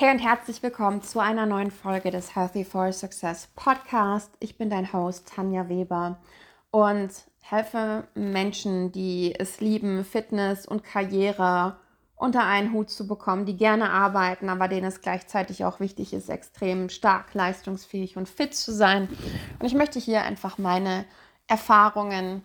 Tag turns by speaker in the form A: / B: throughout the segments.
A: Hey und herzlich willkommen zu einer neuen Folge des Healthy for Success Podcast. Ich bin dein Host Tanja Weber und helfe Menschen, die es lieben, Fitness und Karriere unter einen Hut zu bekommen, die gerne arbeiten, aber denen es gleichzeitig auch wichtig ist, extrem stark, leistungsfähig und fit zu sein. Und ich möchte hier einfach meine Erfahrungen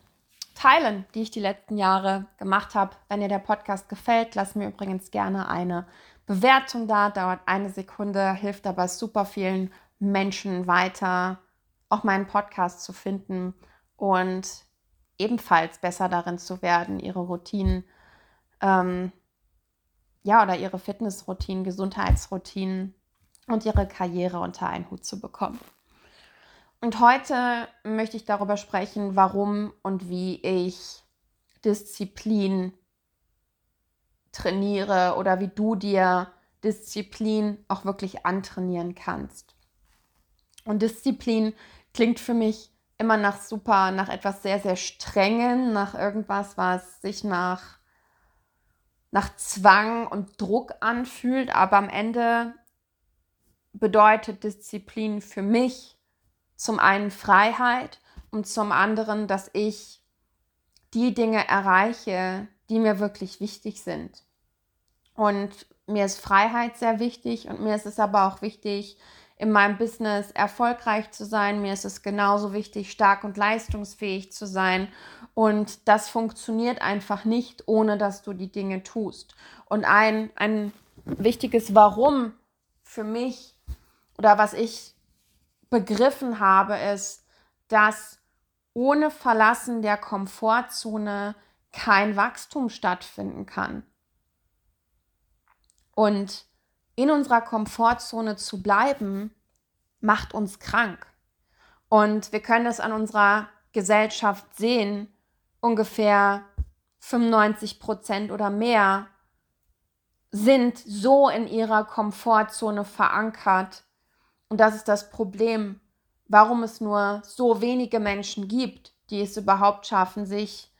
A: teilen, die ich die letzten Jahre gemacht habe. Wenn dir der Podcast gefällt, lass mir übrigens gerne eine Bewertung da, dauert eine Sekunde, hilft aber super vielen Menschen weiter, auch meinen Podcast zu finden und ebenfalls besser darin zu werden, ihre Routinen, ähm, ja, oder ihre Fitnessroutinen, Gesundheitsroutinen und ihre Karriere unter einen Hut zu bekommen. Und heute möchte ich darüber sprechen, warum und wie ich Disziplin trainiere oder wie du dir Disziplin auch wirklich antrainieren kannst. Und Disziplin klingt für mich immer nach super, nach etwas sehr, sehr strengen, nach irgendwas, was sich nach, nach Zwang und Druck anfühlt. Aber am Ende bedeutet Disziplin für mich zum einen Freiheit und zum anderen, dass ich die Dinge erreiche, die mir wirklich wichtig sind. Und mir ist Freiheit sehr wichtig und mir ist es aber auch wichtig, in meinem Business erfolgreich zu sein. Mir ist es genauso wichtig, stark und leistungsfähig zu sein. Und das funktioniert einfach nicht, ohne dass du die Dinge tust. Und ein, ein wichtiges Warum für mich oder was ich begriffen habe, ist, dass ohne Verlassen der Komfortzone kein Wachstum stattfinden kann. Und in unserer Komfortzone zu bleiben, macht uns krank. Und wir können das an unserer Gesellschaft sehen. Ungefähr 95 Prozent oder mehr sind so in ihrer Komfortzone verankert. Und das ist das Problem, warum es nur so wenige Menschen gibt, die es überhaupt schaffen, sich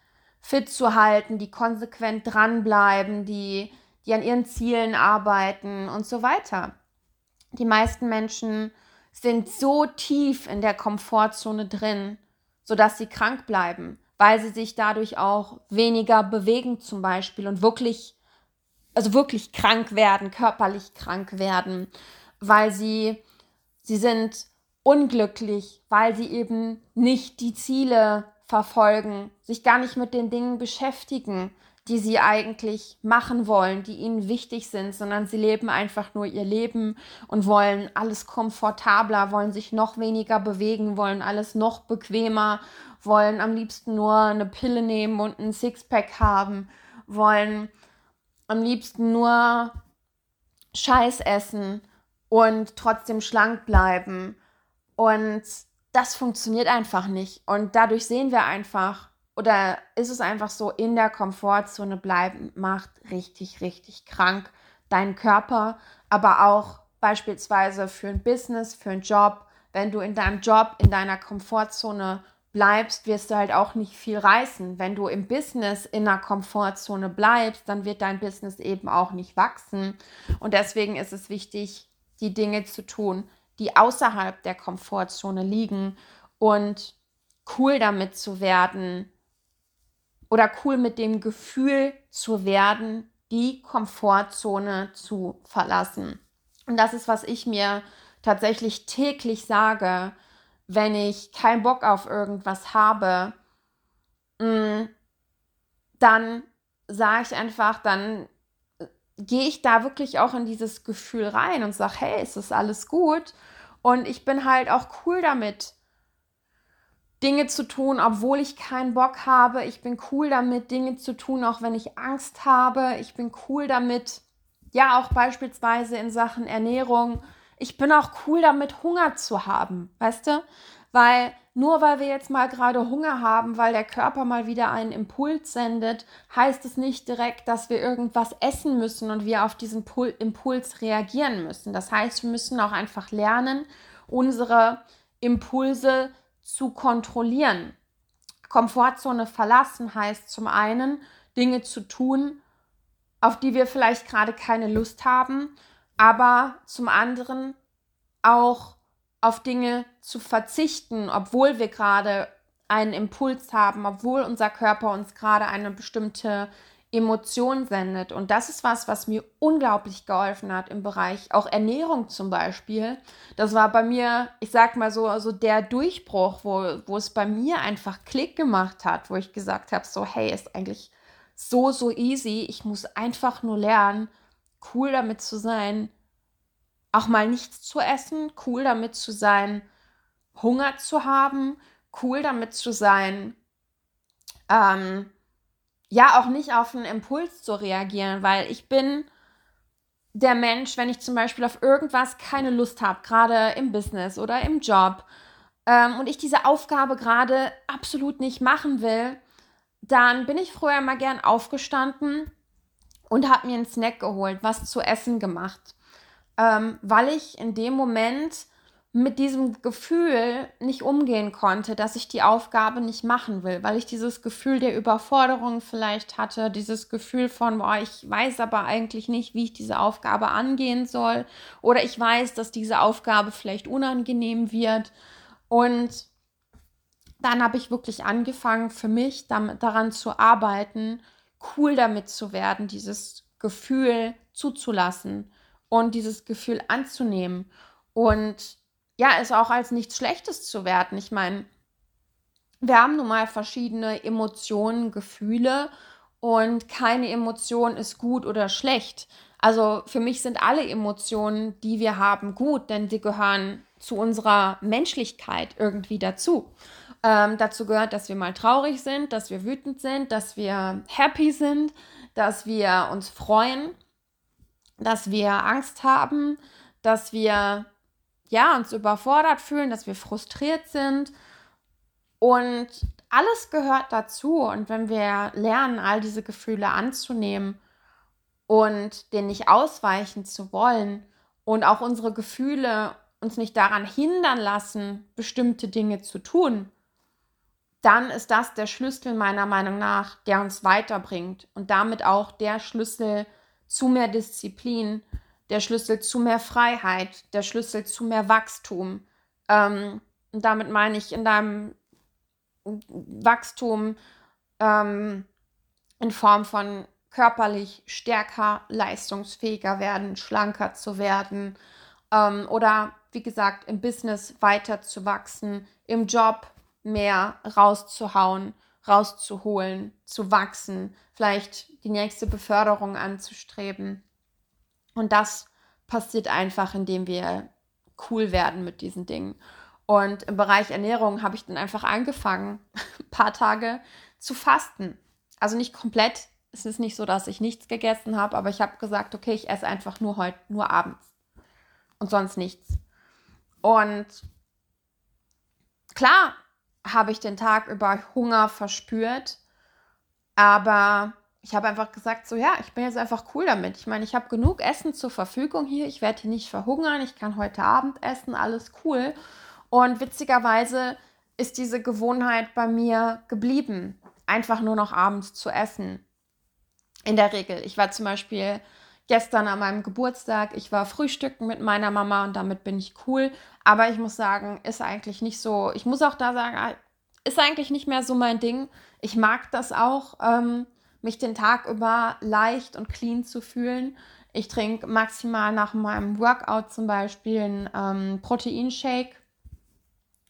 A: fit zu halten, die konsequent dranbleiben, die die an ihren Zielen arbeiten und so weiter. Die meisten Menschen sind so tief in der Komfortzone drin, sodass sie krank bleiben, weil sie sich dadurch auch weniger bewegen zum Beispiel und wirklich, also wirklich krank werden, körperlich krank werden, weil sie, sie sind unglücklich, weil sie eben nicht die Ziele verfolgen, sich gar nicht mit den Dingen beschäftigen, die sie eigentlich machen wollen, die ihnen wichtig sind, sondern sie leben einfach nur ihr Leben und wollen alles komfortabler, wollen sich noch weniger bewegen, wollen alles noch bequemer, wollen am liebsten nur eine Pille nehmen und ein Sixpack haben, wollen am liebsten nur Scheiß essen und trotzdem schlank bleiben. Und das funktioniert einfach nicht. Und dadurch sehen wir einfach, oder ist es einfach so, in der Komfortzone bleiben macht richtig, richtig krank deinen Körper, aber auch beispielsweise für ein Business, für einen Job. Wenn du in deinem Job, in deiner Komfortzone bleibst, wirst du halt auch nicht viel reißen. Wenn du im Business in der Komfortzone bleibst, dann wird dein Business eben auch nicht wachsen. Und deswegen ist es wichtig, die Dinge zu tun, die außerhalb der Komfortzone liegen und cool damit zu werden, oder cool mit dem Gefühl zu werden, die Komfortzone zu verlassen. Und das ist, was ich mir tatsächlich täglich sage, wenn ich keinen Bock auf irgendwas habe, mm, dann sage ich einfach, dann gehe ich da wirklich auch in dieses Gefühl rein und sage, hey, es ist alles gut. Und ich bin halt auch cool damit, Dinge zu tun, obwohl ich keinen Bock habe. Ich bin cool damit, Dinge zu tun, auch wenn ich Angst habe. Ich bin cool damit, ja, auch beispielsweise in Sachen Ernährung. Ich bin auch cool damit, Hunger zu haben, weißt du? Weil nur weil wir jetzt mal gerade Hunger haben, weil der Körper mal wieder einen Impuls sendet, heißt es nicht direkt, dass wir irgendwas essen müssen und wir auf diesen Impuls reagieren müssen. Das heißt, wir müssen auch einfach lernen, unsere Impulse zu kontrollieren. Komfortzone verlassen heißt zum einen, Dinge zu tun, auf die wir vielleicht gerade keine Lust haben, aber zum anderen auch auf Dinge zu verzichten, obwohl wir gerade einen Impuls haben, obwohl unser Körper uns gerade eine bestimmte Emotion sendet. Und das ist was, was mir unglaublich geholfen hat im Bereich auch Ernährung zum Beispiel. Das war bei mir, ich sag mal so, also der Durchbruch, wo, wo es bei mir einfach Klick gemacht hat, wo ich gesagt habe, so, hey, ist eigentlich so, so easy. Ich muss einfach nur lernen, cool damit zu sein, auch mal nichts zu essen, cool damit zu sein, Hunger zu haben, cool damit zu sein, ähm, ja, auch nicht auf einen Impuls zu reagieren, weil ich bin der Mensch, wenn ich zum Beispiel auf irgendwas keine Lust habe, gerade im Business oder im Job, ähm, und ich diese Aufgabe gerade absolut nicht machen will, dann bin ich früher mal gern aufgestanden und habe mir einen Snack geholt, was zu essen gemacht, ähm, weil ich in dem Moment mit diesem Gefühl nicht umgehen konnte, dass ich die Aufgabe nicht machen will, weil ich dieses Gefühl der Überforderung vielleicht hatte, dieses Gefühl von, boah, ich weiß aber eigentlich nicht, wie ich diese Aufgabe angehen soll oder ich weiß, dass diese Aufgabe vielleicht unangenehm wird. Und dann habe ich wirklich angefangen, für mich damit, daran zu arbeiten, cool damit zu werden, dieses Gefühl zuzulassen und dieses Gefühl anzunehmen. Und ja, es auch als nichts Schlechtes zu werten. Ich meine, wir haben nun mal verschiedene Emotionen, Gefühle und keine Emotion ist gut oder schlecht. Also für mich sind alle Emotionen, die wir haben, gut, denn sie gehören zu unserer Menschlichkeit irgendwie dazu. Ähm, dazu gehört, dass wir mal traurig sind, dass wir wütend sind, dass wir happy sind, dass wir uns freuen, dass wir Angst haben, dass wir ja, uns überfordert fühlen, dass wir frustriert sind. Und alles gehört dazu. Und wenn wir lernen, all diese Gefühle anzunehmen und denen nicht ausweichen zu wollen und auch unsere Gefühle uns nicht daran hindern lassen, bestimmte Dinge zu tun, dann ist das der Schlüssel meiner Meinung nach, der uns weiterbringt und damit auch der Schlüssel zu mehr Disziplin, der Schlüssel zu mehr Freiheit, der Schlüssel zu mehr Wachstum. Ähm, damit meine ich in deinem Wachstum ähm, in Form von körperlich stärker, leistungsfähiger werden, schlanker zu werden ähm, oder wie gesagt im Business weiter zu wachsen, im Job mehr rauszuhauen, rauszuholen, zu wachsen, vielleicht die nächste Beförderung anzustreben. Und das passiert einfach, indem wir cool werden mit diesen Dingen. Und im Bereich Ernährung habe ich dann einfach angefangen, ein paar Tage zu fasten. Also nicht komplett. Es ist nicht so, dass ich nichts gegessen habe, aber ich habe gesagt, okay, ich esse einfach nur heute, nur abends. Und sonst nichts. Und klar habe ich den Tag über Hunger verspürt, aber ich habe einfach gesagt, so ja, ich bin jetzt einfach cool damit. Ich meine, ich habe genug Essen zur Verfügung hier. Ich werde hier nicht verhungern. Ich kann heute Abend essen. Alles cool. Und witzigerweise ist diese Gewohnheit bei mir geblieben, einfach nur noch abends zu essen. In der Regel. Ich war zum Beispiel gestern an meinem Geburtstag, ich war frühstücken mit meiner Mama und damit bin ich cool. Aber ich muss sagen, ist eigentlich nicht so. Ich muss auch da sagen, ist eigentlich nicht mehr so mein Ding. Ich mag das auch. Ähm, mich den Tag über leicht und clean zu fühlen. Ich trinke maximal nach meinem Workout zum Beispiel einen ähm, Proteinshake,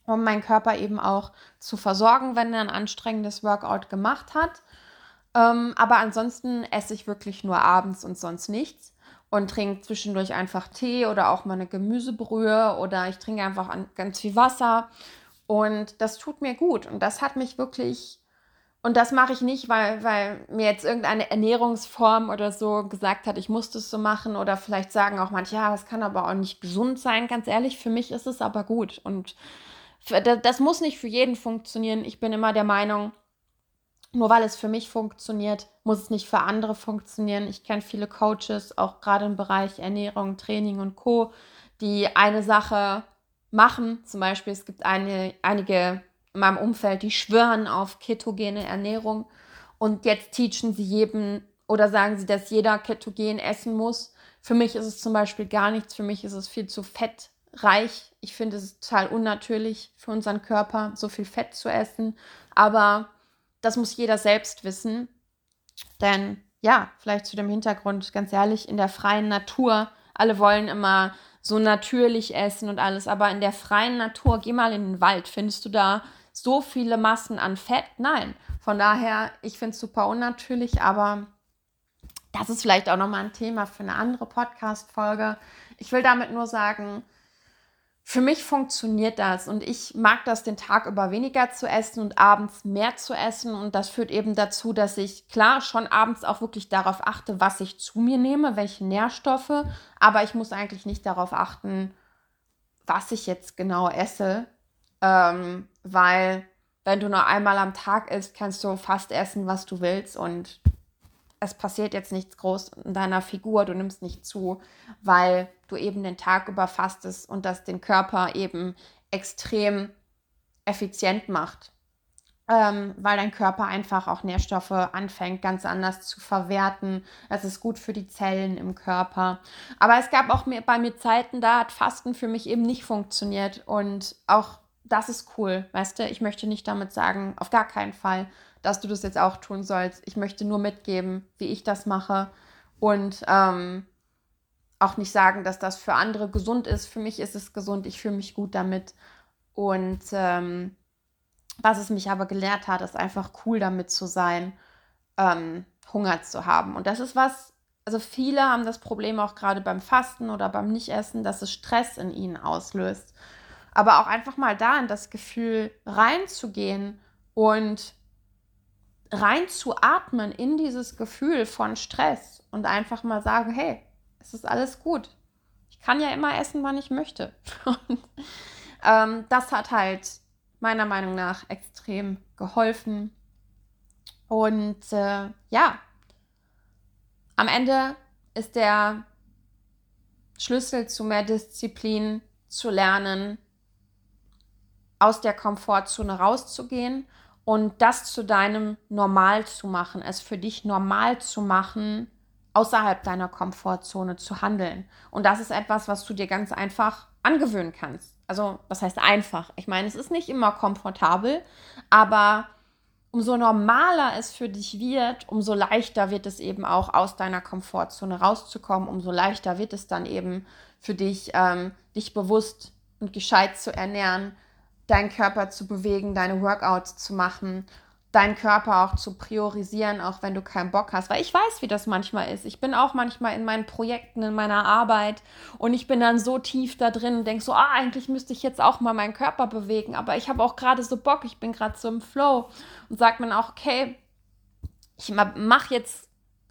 A: um meinen Körper eben auch zu versorgen, wenn er ein anstrengendes Workout gemacht hat. Ähm, aber ansonsten esse ich wirklich nur abends und sonst nichts und trinke zwischendurch einfach Tee oder auch mal eine Gemüsebrühe oder ich trinke einfach ganz viel Wasser und das tut mir gut und das hat mich wirklich und das mache ich nicht, weil, weil mir jetzt irgendeine Ernährungsform oder so gesagt hat, ich muss das so machen. Oder vielleicht sagen auch manche, ja, das kann aber auch nicht gesund sein. Ganz ehrlich, für mich ist es aber gut. Und das muss nicht für jeden funktionieren. Ich bin immer der Meinung, nur weil es für mich funktioniert, muss es nicht für andere funktionieren. Ich kenne viele Coaches, auch gerade im Bereich Ernährung, Training und Co., die eine Sache machen. Zum Beispiel, es gibt eine, einige in meinem Umfeld, die schwören auf ketogene Ernährung und jetzt teachen sie jedem oder sagen sie, dass jeder ketogen essen muss. Für mich ist es zum Beispiel gar nichts. Für mich ist es viel zu fettreich. Ich finde es total unnatürlich für unseren Körper, so viel Fett zu essen. Aber das muss jeder selbst wissen. Denn ja, vielleicht zu dem Hintergrund, ganz ehrlich, in der freien Natur, alle wollen immer so natürlich essen und alles, aber in der freien Natur, geh mal in den Wald, findest du da so viele Massen an Fett? Nein. Von daher, ich finde es super unnatürlich, aber das ist vielleicht auch nochmal ein Thema für eine andere Podcast-Folge. Ich will damit nur sagen, für mich funktioniert das und ich mag das, den Tag über weniger zu essen und abends mehr zu essen. Und das führt eben dazu, dass ich klar schon abends auch wirklich darauf achte, was ich zu mir nehme, welche Nährstoffe. Aber ich muss eigentlich nicht darauf achten, was ich jetzt genau esse, ähm, weil wenn du nur einmal am Tag isst, kannst du fast essen, was du willst und es passiert jetzt nichts groß in deiner Figur, du nimmst nicht zu, weil du eben den Tag über fastest und das den Körper eben extrem effizient macht. Ähm, weil dein Körper einfach auch Nährstoffe anfängt ganz anders zu verwerten. Es ist gut für die Zellen im Körper. Aber es gab auch bei mir Zeiten, da hat Fasten für mich eben nicht funktioniert. Und auch das ist cool, weißt du? Ich möchte nicht damit sagen, auf gar keinen Fall, dass du das jetzt auch tun sollst. Ich möchte nur mitgeben, wie ich das mache und ähm, auch nicht sagen, dass das für andere gesund ist. Für mich ist es gesund, ich fühle mich gut damit. Und ähm, was es mich aber gelehrt hat, ist einfach cool damit zu sein, ähm, Hunger zu haben. Und das ist was, also viele haben das Problem auch gerade beim Fasten oder beim Nichtessen, dass es Stress in ihnen auslöst. Aber auch einfach mal da in das Gefühl reinzugehen und reinzuatmen in dieses Gefühl von Stress und einfach mal sagen, hey, es ist alles gut. Ich kann ja immer essen, wann ich möchte. Und ähm, das hat halt meiner Meinung nach extrem geholfen. Und äh, ja, am Ende ist der Schlüssel zu mehr Disziplin zu lernen, aus der Komfortzone rauszugehen und das zu deinem Normal zu machen, es für dich normal zu machen, außerhalb deiner Komfortzone zu handeln. Und das ist etwas, was du dir ganz einfach angewöhnen kannst. Also, was heißt einfach? Ich meine, es ist nicht immer komfortabel, aber umso normaler es für dich wird, umso leichter wird es eben auch aus deiner Komfortzone rauszukommen, umso leichter wird es dann eben für dich, ähm, dich bewusst und gescheit zu ernähren, deinen Körper zu bewegen, deine Workouts zu machen, deinen Körper auch zu priorisieren, auch wenn du keinen Bock hast. Weil ich weiß, wie das manchmal ist. Ich bin auch manchmal in meinen Projekten, in meiner Arbeit und ich bin dann so tief da drin und denke so, ah, eigentlich müsste ich jetzt auch mal meinen Körper bewegen, aber ich habe auch gerade so Bock, ich bin gerade so im Flow und sagt man auch, okay, ich mache jetzt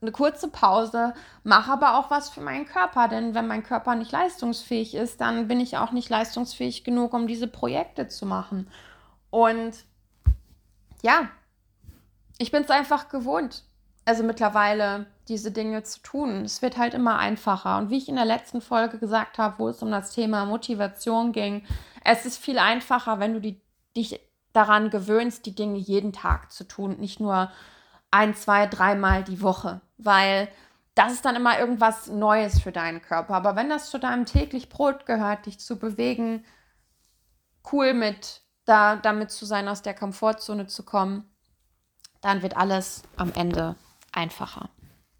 A: eine kurze Pause, mache aber auch was für meinen Körper, denn wenn mein Körper nicht leistungsfähig ist, dann bin ich auch nicht leistungsfähig genug, um diese Projekte zu machen. Und ja, ich bin es einfach gewohnt, also mittlerweile diese Dinge zu tun. Es wird halt immer einfacher. Und wie ich in der letzten Folge gesagt habe, wo es um das Thema Motivation ging, es ist viel einfacher, wenn du die, dich daran gewöhnst, die Dinge jeden Tag zu tun, nicht nur ein, zwei, dreimal die Woche, weil das ist dann immer irgendwas Neues für deinen Körper. Aber wenn das zu deinem täglich Brot gehört, dich zu bewegen, cool mit da damit zu sein, aus der Komfortzone zu kommen, dann wird alles am Ende einfacher.